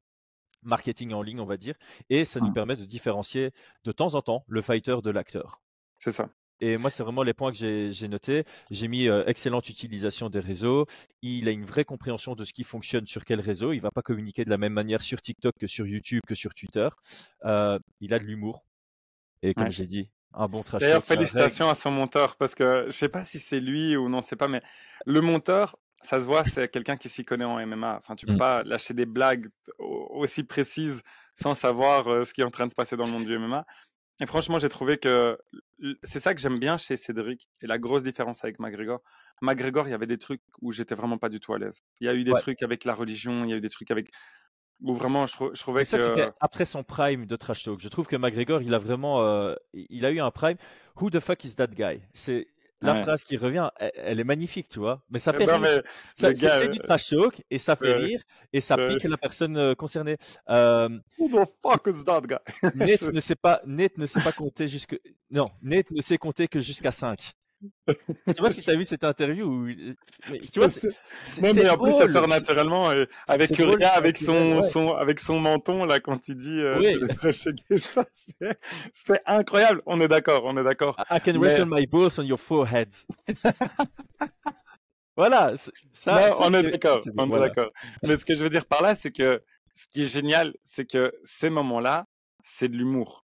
marketing en ligne, on va dire. Et ça nous Mm. permet de différencier de temps en temps le fighter de l'acteur. C'est ça. Et moi, c'est vraiment les points que j'ai notés. J'ai mis euh, excellente utilisation des réseaux. Il a une vraie compréhension de ce qui fonctionne sur quel réseau. Il va pas communiquer de la même manière sur TikTok que sur YouTube que sur Twitter. Euh, il a de l'humour. Et comme Ouais. j'ai dit, un bon trash D'ailleurs, félicitations à son monteur parce que je sais pas si c'est lui ou non, c'est pas, mais le monteur, ça se voit, c'est quelqu'un qui s'y connaît en MMA. Enfin, tu peux Mm. pas lâcher des blagues au- aussi précises sans savoir euh, ce qui est en train de se passer dans le monde du MMA. Et franchement, j'ai trouvé que c'est ça que j'aime bien chez Cédric et la grosse différence avec McGregor. McGregor, il y avait des trucs où j'étais vraiment pas du tout à l'aise. Il y a eu des Ouais. trucs avec la religion, il y a eu des trucs avec où vraiment je, trou- je trouvais ça, que c'était après son prime de trash talk. Je trouve que McGregor, il a vraiment, euh, il a eu un prime. Who the fuck is that guy? C'est la Ouais. phrase qui revient. Elle, elle est magnifique, tu vois. Mais ça fait Non, rire. mais Ça- le C'est du trash talk et ça fait rire et ça pique la personne euh, concernée. Euh, Who the fuck is that guy? Nate ne sait pas, Nate ne sait pas compter jusque. Non, Nate ne sait compter que jusqu'à 5. Je sais pas si tu as vu cette interview. tu vois, c'est, mais en plus, ça sort naturellement. avec avec son, son, avec son menton, là, quand il dit euh, ça, c'est, incroyable. On est d'accord, on est d'accord. I can mais... my balls on your forehead. voilà. Ça, on est d'accord. On est d'accord. Mais ce que je veux dire par là, c'est que ce qui est génial, c'est que ces moments-là, c'est de l'humour.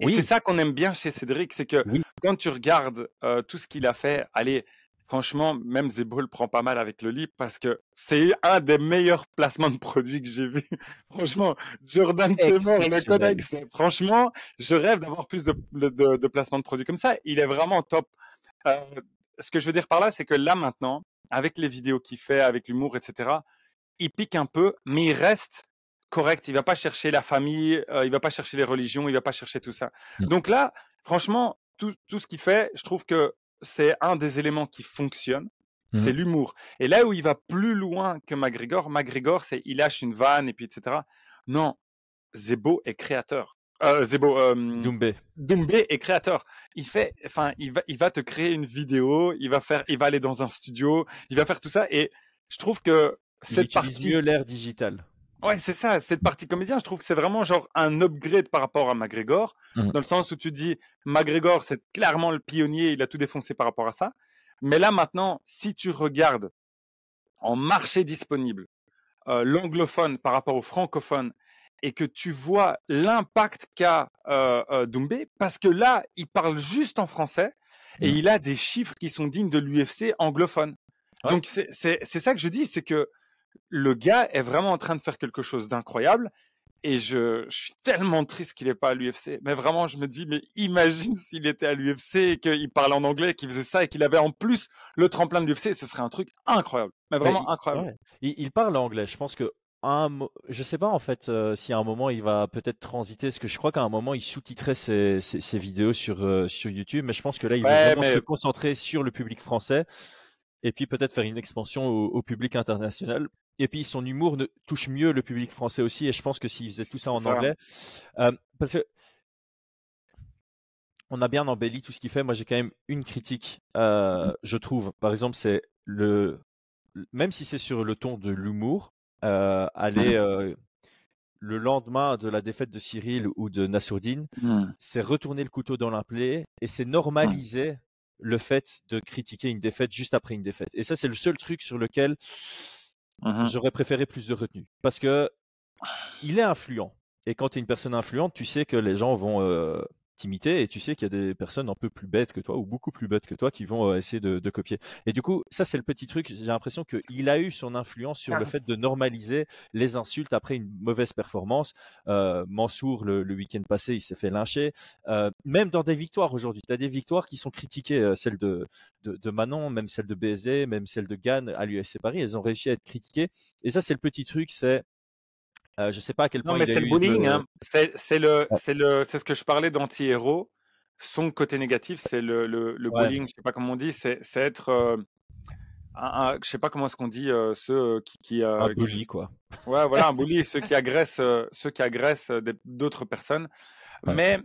Et c'est ça qu'on aime bien chez Cédric, c'est que quand tu regardes tout ce qu'il a fait, allez, franchement, même Zebo le prend pas mal avec le livre parce que c'est un des meilleurs placements de produits que j'ai vu. franchement, Jordan Clément, le codex, franchement, je rêve d'avoir plus de, de, placements de produits comme ça. Il est vraiment top. ce que je veux dire par là, c'est que là maintenant, avec les vidéos qu'il fait, avec l'humour, etc., il pique un peu, mais il reste correct. Il va pas chercher la famille, euh, il va pas chercher les religions, il va pas chercher tout ça. Mmh. Donc là, franchement, tout, tout ce qu'il fait, je trouve que c'est un des éléments qui fonctionne. C'est mmh. l'humour. Et là où il va plus loin que McGregor, McGregor, c'est il lâche une vanne et puis etc. Non, Zebo est créateur. Euh, Zebo, euh, Doumbé. Doumbé est créateur. Il fait, enfin, il va, il va te créer une vidéo, il va faire, il va aller dans un studio, il va faire tout ça. Et je trouve que cette il partie mieux l'ère digitale. Ouais, c'est ça. Cette partie comédien, je trouve que c'est vraiment genre un upgrade par rapport à McGregor, mmh. dans le sens où tu dis McGregor, c'est clairement le pionnier, il a tout défoncé par rapport à ça. Mais là maintenant, si tu regardes en marché disponible euh, l'anglophone par rapport au francophone et que tu vois l'impact qu'a euh, euh, Doumbé, parce que là, il parle juste en français et mmh. il a des chiffres qui sont dignes de l'UFC anglophone. Donc c'est ça que je dis, c'est que le gars est vraiment en train de faire quelque chose d'incroyable. Et je, suis tellement triste qu'il n'est pas à l'UFC. Mais vraiment, je me dis, mais imagine s'il était à l'UFC et qu'il parlait en anglais, qu'il faisait ça et qu'il avait en plus le tremplin de l'UFC. Ce serait un truc incroyable. Mais vraiment incroyable. Il, parle anglais. Je pense que un, je sais pas en fait euh, si à un moment il va peut-être transiter, parce que je crois qu'à un moment il sous-titrait ses, vidéos sur, euh, sur YouTube, mais je pense que là il va vraiment se concentrer sur le public français et puis peut-être faire une expansion au, public international. Et puis son humour ne, touche mieux le public français aussi. Et je pense que s'il faisait tout ça en anglais, euh, parce que on a bien embelli tout ce qu'il fait. Moi, j'ai quand même une critique, euh, je trouve. Par exemple, c'est le, même si c'est sur le ton de l'humour, euh, aller mmh le lendemain de la défaite de Cyril ou de Nassourdine, mmh. c'est retourner le couteau dans la plaie et c'est mmh. normaliser le fait de critiquer une défaite juste après une défaite. Et ça, c'est le seul truc sur lequel mmh j'aurais préféré plus de retenue. Parce que il est influent. Et quand tu es une personne influente, tu sais que les gens vont euh, et tu sais qu'il y a des personnes un peu plus bêtes que toi ou beaucoup plus bêtes que toi qui vont euh, essayer de, copier. Et du coup, ça c'est le petit truc. J'ai l'impression qu'il a eu son influence sur le fait de normaliser les insultes après une mauvaise performance. Euh, Mansour, le, week-end passé, il s'est fait lyncher. Euh, même dans des victoires aujourd'hui, tu as des victoires qui sont critiquées, celles de, de, Manon, même celles de BZ, même celles de Gann à l'UFC Paris, elles ont réussi à être critiquées. Et ça c'est le petit truc, c'est euh, je sais pas à quel point. Non, mais c'est le bullying. Hein. C'est le, le, ce que je parlais d'anti-héros. Son côté négatif, c'est le, le, le bullying. Je sais pas comment on dit. C'est, être. Euh, un, je sais pas comment est-ce qu'on dit euh, ceux qui, qui un bully quoi. Ouais, voilà, un bully, ceux qui agressent, ceux qui agressent d'autres personnes. Mais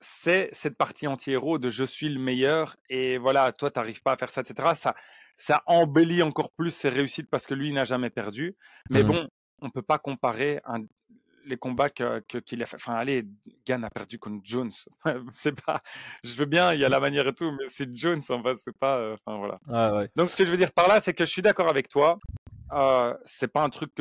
c'est cette partie anti-héros de je suis le meilleur et voilà, toi, tu n'arrives pas à faire ça, etc. Ça, ça embellit encore plus ses réussites parce que lui n'a jamais perdu. Mais mmh bon, on peut pas comparer les combats qu'il que, a fait. Enfin, allez, Gann a perdu contre Jones. c'est pas. Je veux bien, il y a la manière et tout, mais c'est Jones en fait, c'est pas. Euh, enfin voilà. Ah, Donc ce que je veux dire par là, c'est que je suis d'accord avec toi. Euh, c'est pas un truc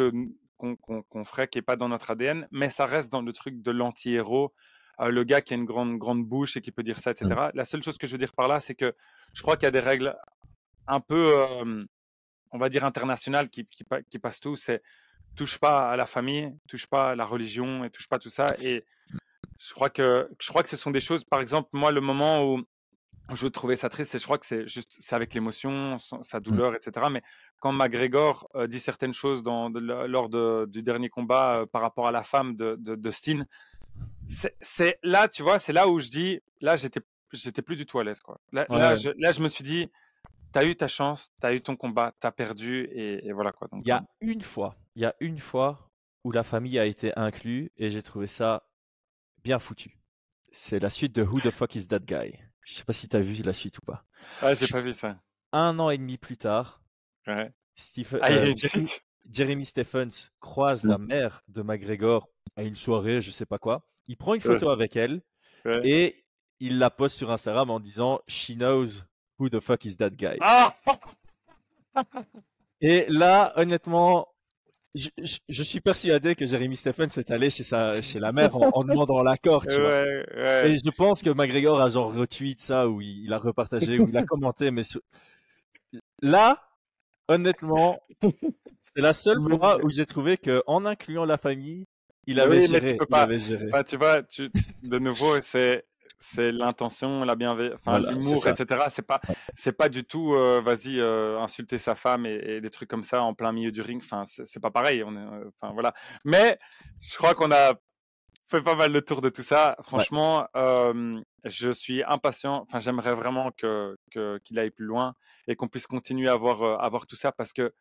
qu'on ferait qui est pas dans notre ADN, mais ça reste dans le truc de l'anti-héros. Euh, le gars qui a une grande, grande bouche et qui peut dire ça, etc. Mmh. La seule chose que je veux dire par là, c'est que je crois qu'il y a des règles un peu, on va dire, internationales qui, qui, qui passent tout. C'est touche pas à la famille, touche pas à la religion et touche pas tout ça. Et je crois que je crois que ce sont des choses. Par exemple, moi, le moment où je trouvais ça triste, je crois que c'est juste c'est avec l'émotion, sa mmh. douleur, etc. Mais quand McGregor euh, dit certaines choses dans, lors du dernier combat euh, par rapport à la femme de, de, Steen, c'est là, tu vois, c'est là où je dis, là, j'étais j'étais plus du tout à l'aise. Quoi. Là, là, je, là, je me suis dit, tu as eu ta chance, tu as eu ton combat, tu as perdu, et, voilà quoi. Il y a une fois, il y a une fois où la famille a été inclue et j'ai trouvé ça bien foutu. C'est la suite de Who the fuck is that guy? Je sais pas si tu as vu la suite ou pas. Ah, j'ai pas vu ça. Un an et demi plus tard, Ouais. Stephen, Ah, euh, Jeremy, Stephens croise la mère de McGregor à une soirée, je sais pas quoi. Il prend une Ouais. photo avec elle Ouais. et il la poste sur Instagram en disant She knows who the fuck is that guy. Ah Et là, honnêtement, je, je- je suis persuadé que Jeremy Stephens est allé chez, sa, chez la mère en, en demandant l'accord, tu vois. Ouais, ouais. Et je pense que McGregor a genre retweet ça ou il, il a repartagé ou il a commenté, mais là, honnêtement, c'est la seule fois où j'ai trouvé que en incluant la famille, il avait Oui, mais tu géré. peux pas. géré. Enfin, tu vois, tu, de nouveau, c'est c'est l'intention, la bienveillance, enfin l'humour, etc. C'est pas c'est pas du tout, euh, vas-y, euh, insulter sa femme et, et des trucs comme ça en plein milieu du ring. Enfin, c'est pas pareil. On est, euh, enfin voilà. Mais je crois qu'on a fait pas mal le tour de tout ça. Franchement, euh, je suis impatient. Enfin, j'aimerais vraiment que qu'il aille plus loin et qu'on puisse continuer à voir à voir tout ça parce que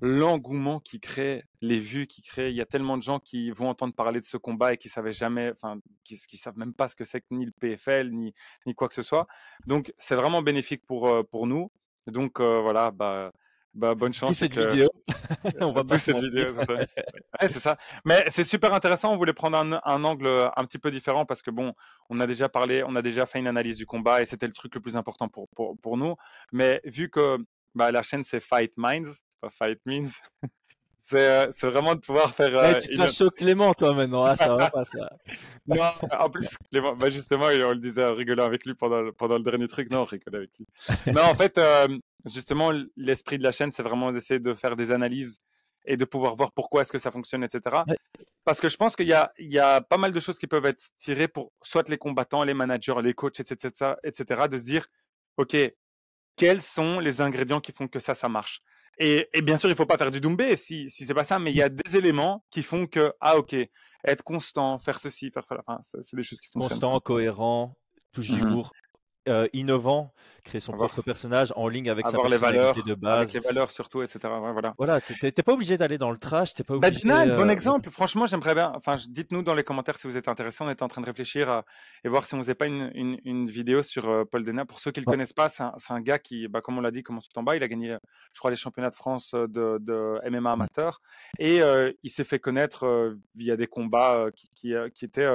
l'engouement qui crée, les vues qui crée, il y a tellement de gens qui vont entendre parler de ce combat et qui savaient jamais, enfin, qui, qui savent même pas ce que c'est que ni le PFL ni ni quoi que ce soit. Donc, c'est vraiment bénéfique pour euh, pour nous. Donc euh, voilà, bah, bah bonne chance. et cette que- vidéo. On va pas cette vidéo, c'est ça. Ouais, c'est ça. Mais c'est super intéressant. On voulait prendre un, un angle un petit peu différent parce que bon, on a déjà parlé, on a déjà fait une analyse du combat et c'était le truc le plus important pour, pour, pour nous. Mais vu que bah, la chaîne c'est Fight Minds, pas Fight Means, c'est euh, c'est vraiment de pouvoir faire. Eh, euh, tu une- te chaudes Clément, toi, maintenant. Ah, ça va pas, ça. Non, en plus, Clément, bah justement, on le disait en rigolant avec lui pendant, le- pendant le dernier truc. Non, on rigolait avec lui. Non, en fait, euh, justement, l'esprit de la chaîne, c'est vraiment d'essayer de faire des analyses et de pouvoir voir pourquoi est-ce que ça fonctionne, etc. Ouais. Parce que je pense qu'il y a, il y a pas mal de choses qui peuvent être tirées pour soit les combattants, les managers, les coachs, etc., etc., de se dire, OK, quels sont les ingrédients qui font que ça, ça marche? Et, et bien sûr, il faut pas faire du doumbé si, si c'est pas ça, mais il y a des éléments qui font que, ah, OK, être constant, faire ceci, faire cela, enfin, c'est des choses qui fonctionnent. Constant, cohérent, touche Mhm. d'humour, euh, innovant, créer son Avoir- propre personnage en ligne avec avoir sa les valeurs, de avec base. les valeurs surtout, etc. Ouais, voilà. Voilà, t'es- pas obligé d'aller dans le trash, t'es pas Bah, obligé. Bon euh, exemple. Franchement, j'aimerais bien. Enfin, dites-nous dans les commentaires si vous êtes intéressés. On était en train de réfléchir à- et voir si on faisait pas une, une, une vidéo sur euh, Paul Dena. Pour ceux qui le Ouais. connaissent pas, c'est un, gars qui, bah, comme on l'a dit, commence tout en bas. Il a gagné, je crois, les championnats de France euh, de, de MMA amateur et il s'est fait connaître via des combats qui, qui, qui étaient,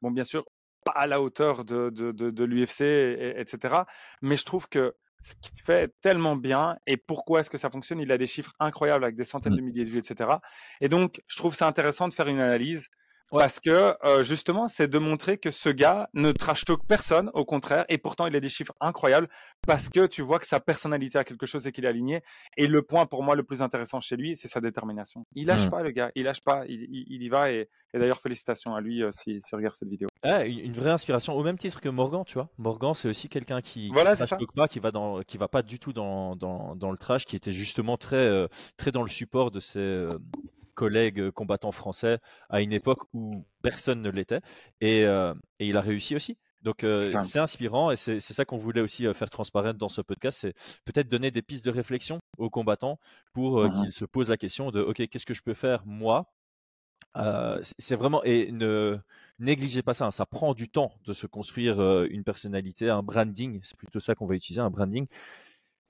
bon, bien sûr, pas à la hauteur de, de, de, de l'UFC, et- etc. Mais je trouve que ce qu'il fait tellement bien et pourquoi est-ce que ça fonctionne Il a des chiffres incroyables avec des centaines Mm. de milliers de vues, etc. Et donc, je trouve ça intéressant de faire une analyse Ouais. parce que euh, justement, c'est de montrer que ce gars ne trash talk personne, au contraire, et pourtant il a des chiffres incroyables parce que tu vois que sa personnalité a quelque chose et qu'il est aligné. Et le point pour moi le plus intéressant chez lui, c'est sa détermination. Il lâche Mm. pas, le gars, il lâche pas, il, il- il y va. Et, et d'ailleurs, félicitations à lui euh, s'il si, regarde cette vidéo. Une vraie inspiration, au même titre que Morgan, tu vois. Morgan, c'est aussi quelqu'un qui, Voilà, trash talk pas, qui va dans, qui va pas du tout dans, dans, dans le trash, qui était justement très, euh, très dans le support de ses euh, collègues euh, combattants français à une époque où personne ne l'était, et, euh, et il a réussi aussi. Donc euh, C'est inspirant et c'est ça qu'on voulait aussi euh, faire transparaître dans ce podcast, c'est peut-être donner des pistes de réflexion aux combattants pour euh, Mhm. qu'ils se posent la question de ok qu'est-ce que je peux faire moi? Euh, c'est- c'est vraiment et ne négligez pas ça. hein, ça prend du temps de se construire euh, une personnalité, un branding. C'est plutôt ça qu'on va utiliser, un branding.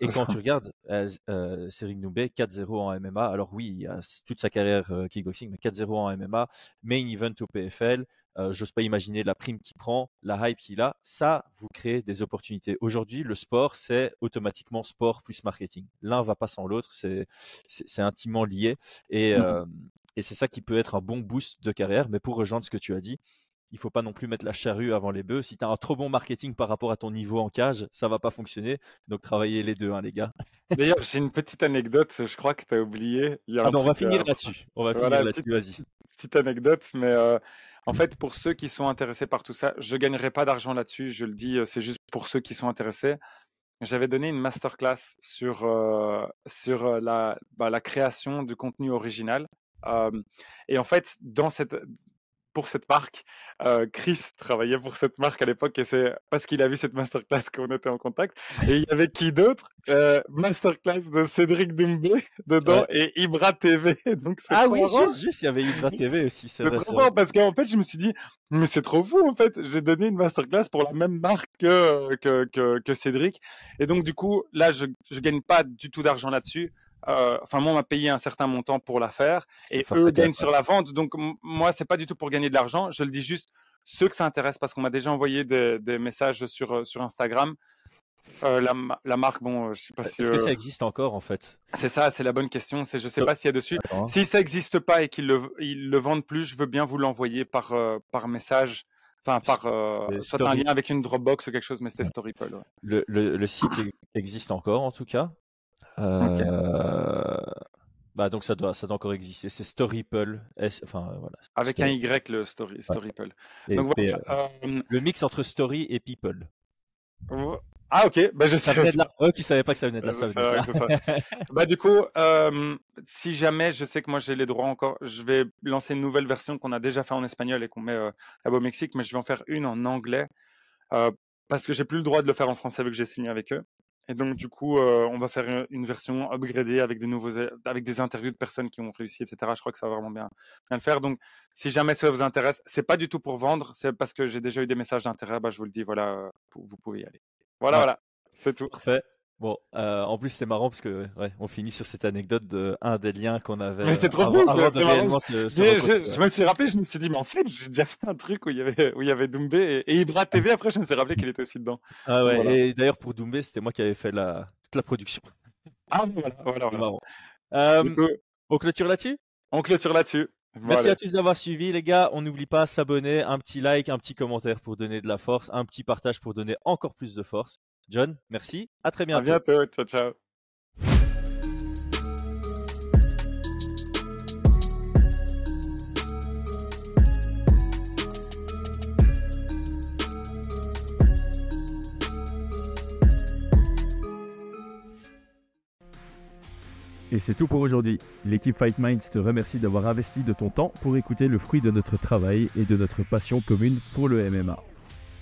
Et quand tu regardes euh, euh, Noubé, 4-0 en MMA. Alors oui, il a toute sa carrière euh, kickboxing, mais 4-0 en MMA, main event au PFL. Euh, J'ose pas imaginer la prime qu'il prend, la hype qu'il a. Ça, vous créez des opportunités. Aujourd'hui, le sport, c'est automatiquement sport plus marketing. L'un va pas sans l'autre. C'est intimement lié. Et, Mhm. euh, et c'est ça qui peut être un bon boost de carrière. Mais pour rejoindre ce que tu as dit, il faut pas non plus mettre la charrue avant les bœufs. Si tu as un trop bon marketing par rapport à ton niveau en cage, ça va pas fonctionner. Donc travaillez les deux, hein, les gars. D'ailleurs, j'ai une petite anecdote, je crois que tu as oublié. Il y a Ah un on va finir euh, là-dessus. On va voilà, finir là-dessus. petite- Vas-y. petite anecdote, mais euh, en fait, pour ceux qui sont intéressés par tout ça, je gagnerai pas d'argent là-dessus, je le dis, euh, c'est juste pour ceux qui sont intéressés. J'avais donné une masterclass sur, euh, sur la, bah, la création du contenu original. Euh, et en fait, dans cette, pour cette marque. Euh, Chris travaillait pour cette marque à l'époque et c'est parce qu'il a vu cette masterclass qu'on était en contact. Et il y avait qui d'autre? Euh, Masterclass de Cédric Doumbé dedans et Ibra TV. Donc ah oui, juste, juste, il y avait Ibra TV aussi. C'est trop parce qu'en fait, je me suis dit, mais c'est trop fou en fait. J'ai donné une masterclass pour la même marque que, que, que, Cédric. Et donc, du coup, là, je ne gagne pas du tout d'argent là-dessus. Euh, enfin, moi, on m'a payé un certain montant pour la faire et eux gagnent sur la vente. Donc, moi, c'est pas du tout pour gagner de l'argent. Je le dis juste ceux que ça intéresse parce qu'on m'a déjà envoyé des, messages sur, euh, sur Instagram. Euh, la, marque, bon, je sais pas si. Est-ce que ça existe encore en fait? C'est ça, c'est la bonne question. C'est, je sais pas s'il y a dessus. Si ça n'existe pas et qu'ils le, le vendent plus, je veux bien vous l'envoyer par, par message. Enfin, par soit un lien avec une Dropbox ou quelque chose, mais c'était Storypole. Le, le, site existe encore en tout cas? Euh, bah donc ça doit, ça doit encore exister. C'est Storyple. Enfin voilà. Avec un Y le story, Storyple. Donc voilà, euh, le mix entre Story et People. Ah ok, bah je savais. Oh, tu savais pas que ça venait de là. Ça bah du coup, euh, si jamais je sais que moi j'ai les droits encore, je vais lancer une nouvelle version qu'on a déjà fait en espagnol et qu'on met euh, là-bas au Mexique, mais je vais en faire une en anglais euh, parce que j'ai plus le droit de le faire en français vu que j'ai signé avec eux. Et donc, du coup, euh, on va faire une version upgradée avec des nouveaux, avec des interviews de personnes qui ont réussi, etc. Je crois que ça va vraiment bien, bien le faire. Donc, si jamais ça vous intéresse, c'est pas du tout pour vendre, c'est parce que j'ai déjà eu des messages d'intérêt. Bah, je vous le dis, voilà, vous pouvez y aller. Voilà, voilà, c'est tout. Parfait. Bon, euh, en plus c'est marrant parce que ouais, on finit sur cette anecdote de un des liens qu'on avait. Mais c'est trop cool, c'est marrant. je, me suis rappelé, je me suis dit mais en fait j'ai déjà fait un truc où il y avait où il y avait Doumbé et, Ibra TV. Après je me suis rappelé qu'il était aussi dedans. Ah ouais. Et d'ailleurs pour Doumbé c'était moi qui avais fait la toute la production. Ah voilà voilà. voilà. Euh, on clôture là-dessus? On clôture là-dessus. Merci à tous d'avoir suivi les gars. On n'oublie pas s'abonner, un petit like, un petit commentaire pour donner de la force, un petit partage pour donner encore plus de force. John, merci. À très bientôt. À bientôt. Ciao, ciao. Et c'est tout pour aujourd'hui. L'équipe Fight Minds te remercie d'avoir investi de ton temps pour écouter le fruit de notre travail et de notre passion commune pour le MMA.